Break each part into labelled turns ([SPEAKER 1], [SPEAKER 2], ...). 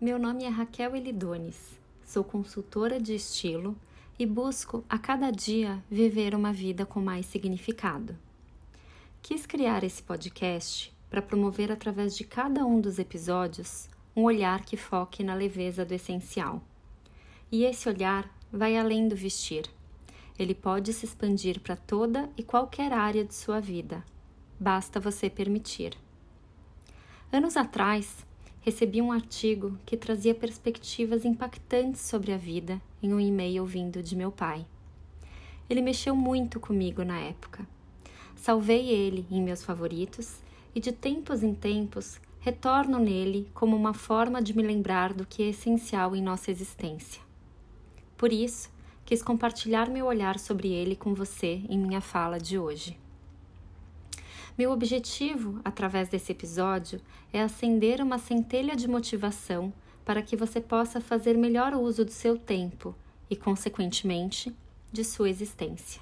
[SPEAKER 1] Meu nome é Raquel Elidones, sou consultora de estilo e busco a cada dia viver uma vida com mais significado. Quis criar esse podcast para promover através de cada um dos episódios um olhar que foque na leveza do essencial. E esse olhar vai além do vestir. Ele pode se expandir para toda e qualquer área de sua vida. Basta você permitir. Anos atrás, recebi um artigo que trazia perspectivas impactantes sobre a vida em um e-mail vindo de meu pai. Ele mexeu muito comigo na época. Salvei ele em meus favoritos e de tempos em tempos retorno nele como uma forma de me lembrar do que é essencial em nossa existência. Por isso, quis compartilhar meu olhar sobre ele com você em minha fala de hoje. Meu objetivo, através desse episódio, é acender uma centelha de motivação para que você possa fazer melhor uso do seu tempo e, consequentemente, de sua existência.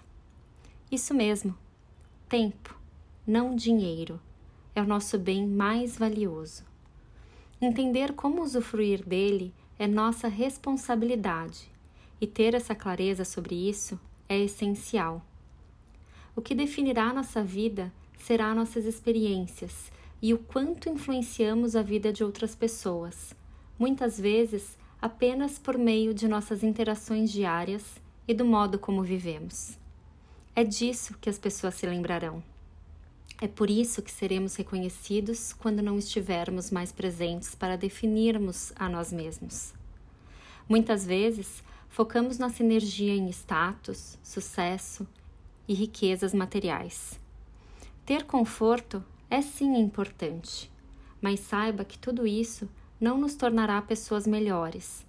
[SPEAKER 1] Isso mesmo, tempo, não dinheiro, é o nosso bem mais valioso. Entender como usufruir dele é nossa responsabilidade e ter essa clareza sobre isso é essencial. O que definirá nossa vida será nossas experiências e o quanto influenciamos a vida de outras pessoas, muitas vezes apenas por meio de nossas interações diárias e do modo como vivemos. É disso que as pessoas se lembrarão. É por isso que seremos reconhecidos quando não estivermos mais presentes para definirmos a nós mesmos. Muitas vezes, focamos nossa energia em status, sucesso e riquezas materiais. Ter conforto é sim importante, mas saiba que tudo isso não nos tornará pessoas melhores,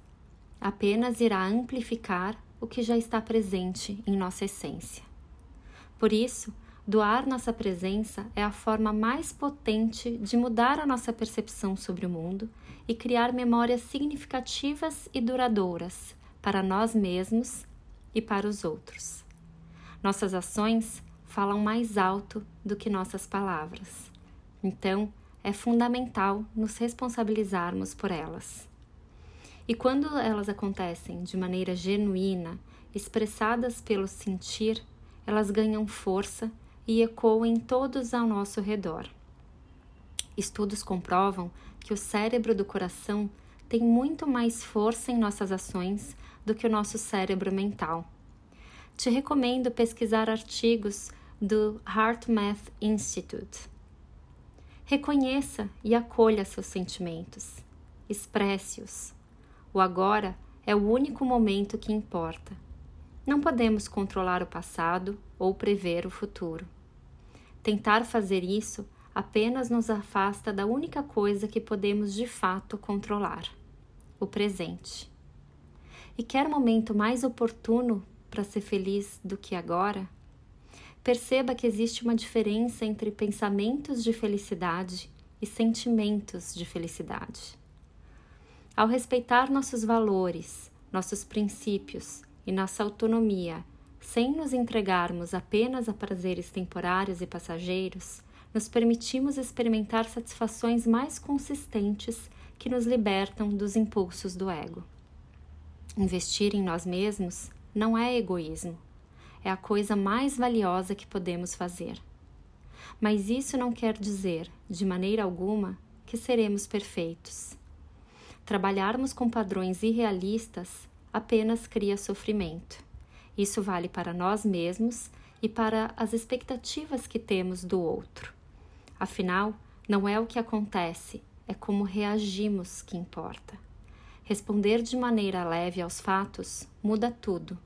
[SPEAKER 1] apenas irá amplificar o que já está presente em nossa essência. Por isso, doar nossa presença é a forma mais potente de mudar a nossa percepção sobre o mundo e criar memórias significativas e duradouras para nós mesmos e para os outros. Nossas ações falam mais alto do que nossas palavras. Então, é fundamental nos responsabilizarmos por elas. E quando elas acontecem de maneira genuína, expressadas pelo sentir, elas ganham força e ecoam em todos ao nosso redor. Estudos comprovam que o cérebro do coração tem muito mais força em nossas ações do que o nosso cérebro mental. Te recomendo pesquisar artigos do HeartMath Institute. Reconheça e acolha seus sentimentos. Expresse-os. O agora é o único momento que importa. Não podemos controlar o passado ou prever o futuro. Tentar fazer isso apenas nos afasta da única coisa que podemos de fato controlar: o presente. E quer momento mais oportuno para ser feliz do que agora? Perceba que existe uma diferença entre pensamentos de felicidade e sentimentos de felicidade. Ao respeitar nossos valores, nossos princípios e nossa autonomia, sem nos entregarmos apenas a prazeres temporários e passageiros, nos permitimos experimentar satisfações mais consistentes que nos libertam dos impulsos do ego. Investir em nós mesmos não é egoísmo, é a coisa mais valiosa que podemos fazer. Mas isso não quer dizer, de maneira alguma, que seremos perfeitos. Trabalharmos com padrões irrealistas apenas cria sofrimento. Isso vale para nós mesmos e para as expectativas que temos do outro. Afinal, não é o que acontece, é como reagimos que importa. Responder de maneira leve aos fatos muda tudo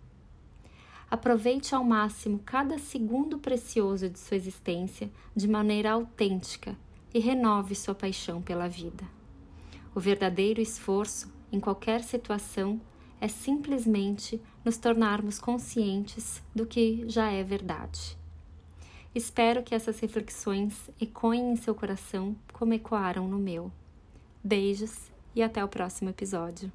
[SPEAKER 1] Aproveite ao máximo cada segundo precioso de sua existência de maneira autêntica e renove sua paixão pela vida. O verdadeiro esforço, em qualquer situação, é simplesmente nos tornarmos conscientes do que já é verdade. Espero que essas reflexões ecoem em seu coração como ecoaram no meu. Beijos e até o próximo episódio.